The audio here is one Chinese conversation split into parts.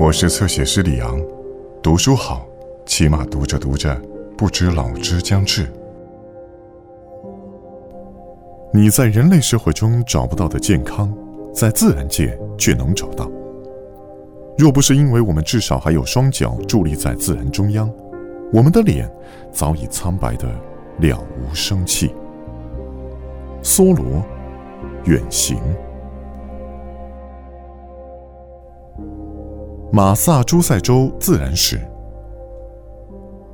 我是侧写师李昂，读书好，起码读着读着，不知老之将至。你在人类社会中找不到的健康，在自然界却能找到。若不是因为我们至少还有双脚伫立在自然中央，我们的脸早已苍白的了无生气。梭罗，远行。马萨诸塞州自然史。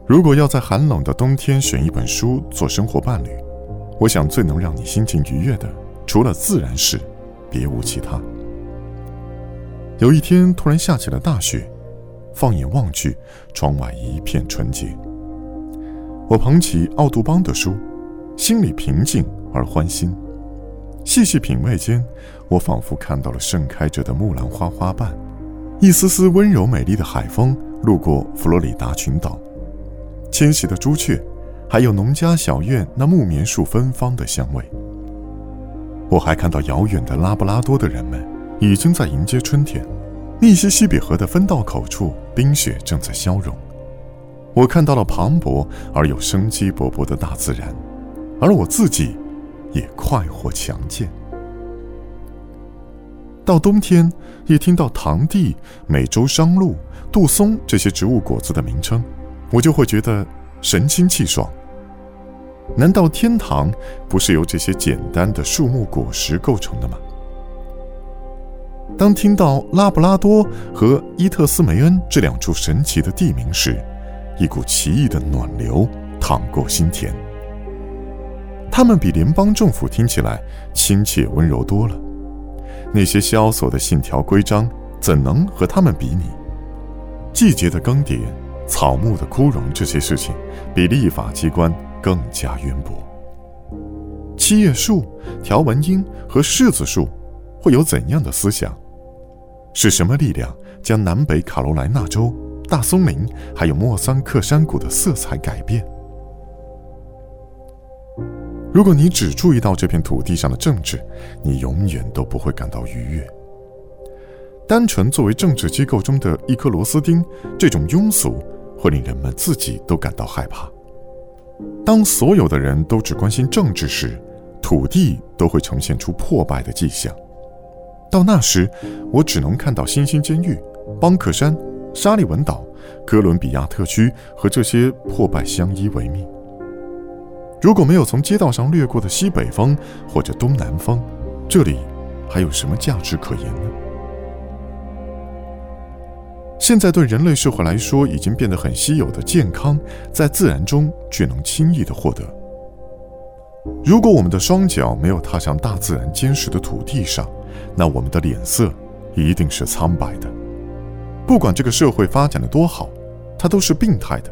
如果要在寒冷的冬天选一本书做生活伴侣，我想最能让你心情愉悦的，除了自然史，别无其他。有一天突然下起了大雪，放眼望去，窗外一片纯洁。我捧起奥杜邦的书，心里平静而欢欣。细细品味间，我仿佛看到了盛开着的木兰花花瓣。一丝丝温柔美丽的海风路过佛罗里达群岛，迁徙的朱雀，还有农家小院那木棉树芬芳的香味。我还看到遥远的拉布拉多的人们已经在迎接春天，密西西比河的分道口处冰雪正在消融。我看到了磅礴而又生机勃勃的大自然，而我自己也快活强健。到冬天，一听到堂地、美洲商鹿、杜松这些植物果子的名称，我就会觉得神清气爽。难道天堂不是由这些简单的树木果实构成的吗？当听到拉布拉多和伊特斯梅恩这两处神奇的地名时，一股奇异的暖流淌过心田。他们比联邦政府听起来亲切温柔多了。那些萧索的信条规章，怎能和他们比拟？季节的更迭，草木的枯荣，这些事情，比立法机关更加渊博。七叶树、条纹樱和柿子树，会有怎样的思想？是什么力量将南北卡罗来纳州大松林还有莫桑克山谷的色彩改变？如果你只注意到这片土地上的政治，你永远都不会感到愉悦。单纯作为政治机构中的一颗螺丝钉，这种庸俗会令人们自己都感到害怕。当所有的人都只关心政治时，土地都会呈现出破败的迹象。到那时，我只能看到新兴监狱、邦克山、沙利文岛、哥伦比亚特区和这些破败相依为命。如果没有从街道上掠过的西北风或者东南风，这里还有什么价值可言呢？现在对人类社会来说已经变得很稀有的健康，在自然中却能轻易的获得。如果我们的双脚没有踏上大自然坚实的土地上，那我们的脸色一定是苍白的。不管这个社会发展的多好，它都是病态的。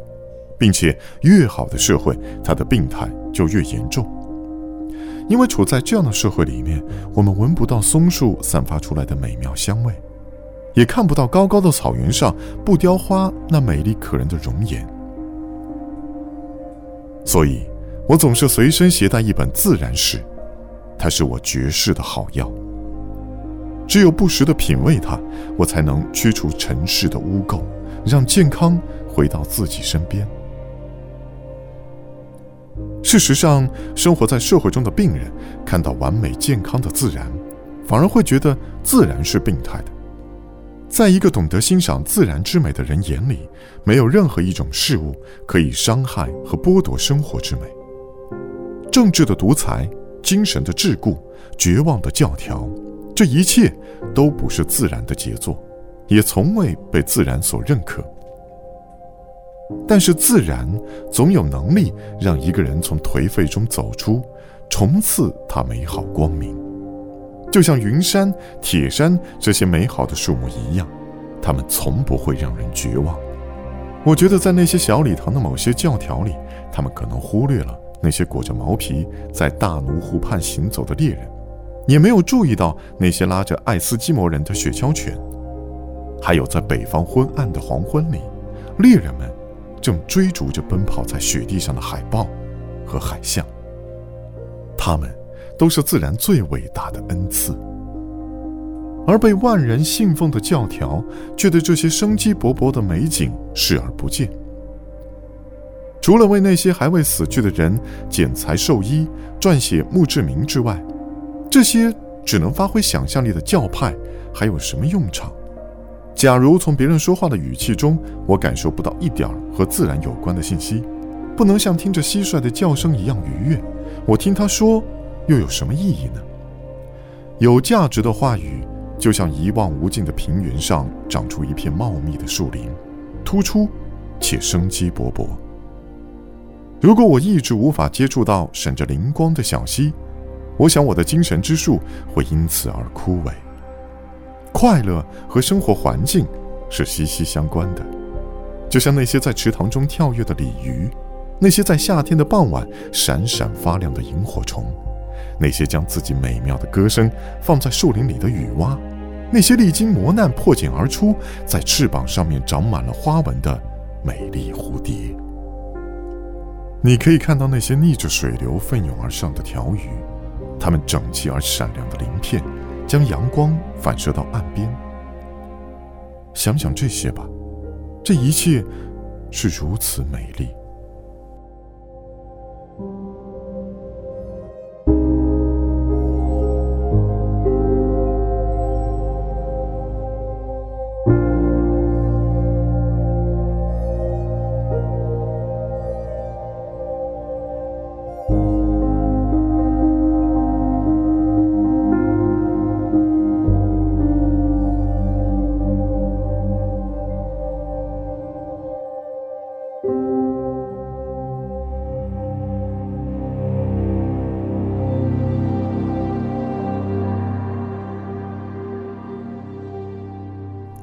并且越好的社会，它的病态就越严重。因为处在这样的社会里面，我们闻不到松树散发出来的美妙香味，也看不到高高的草原上不雕花那美丽可人的容颜。所以，我总是随身携带一本自然史，它是我绝世的好药。只有不时的品味它，我才能驱除尘世的污垢，让健康回到自己身边。事实上，生活在社会中的病人看到完美健康的自然，反而会觉得自然是病态的。在一个懂得欣赏自然之美的人眼里，没有任何一种事物可以伤害和剥夺生活之美。政治的独裁、精神的桎梏、绝望的教条，这一切都不是自然的杰作，也从未被自然所认可。但是自然总有能力让一个人从颓废中走出，重赐他美好光明，就像云山、铁山这些美好的树木一样，它们从不会让人绝望。我觉得在那些小礼堂的某些教条里，他们可能忽略了那些裹着毛皮在大奴湖畔行走的猎人，也没有注意到那些拉着爱斯基摩人的雪橇犬，还有在北方昏暗的黄昏里，猎人们。正追逐着奔跑在雪地上的海豹和海象，它们都是自然最伟大的恩赐。而被万人信奉的教条却对这些生机勃勃的美景视而不见。除了为那些还未死去的人剪裁寿衣、撰写墓志铭之外，这些只能发挥想象力的教派还有什么用场？假如从别人说话的语气中，我感受不到一点儿和自然有关的信息，不能像听着蟋蟀的叫声一样愉悦，我听他说又有什么意义呢？有价值的话语，就像一望无尽的平原上长出一片茂密的树林，突出且生机勃勃。如果我一直无法接触到闪着灵光的小溪，我想我的精神之树会因此而枯萎。快乐和生活环境是息息相关的，就像那些在池塘中跳跃的鲤鱼，那些在夏天的傍晚闪闪发亮的萤火虫，那些将自己美妙的歌声放在树林里的雨蛙，那些历经磨难破茧而出，在翅膀上面长满了花纹的美丽蝴蝶。你可以看到那些逆着水流奋勇而上的条鱼，它们整齐而闪亮的鳞片。将阳光反射到岸边。想想这些吧，这一切是如此美丽。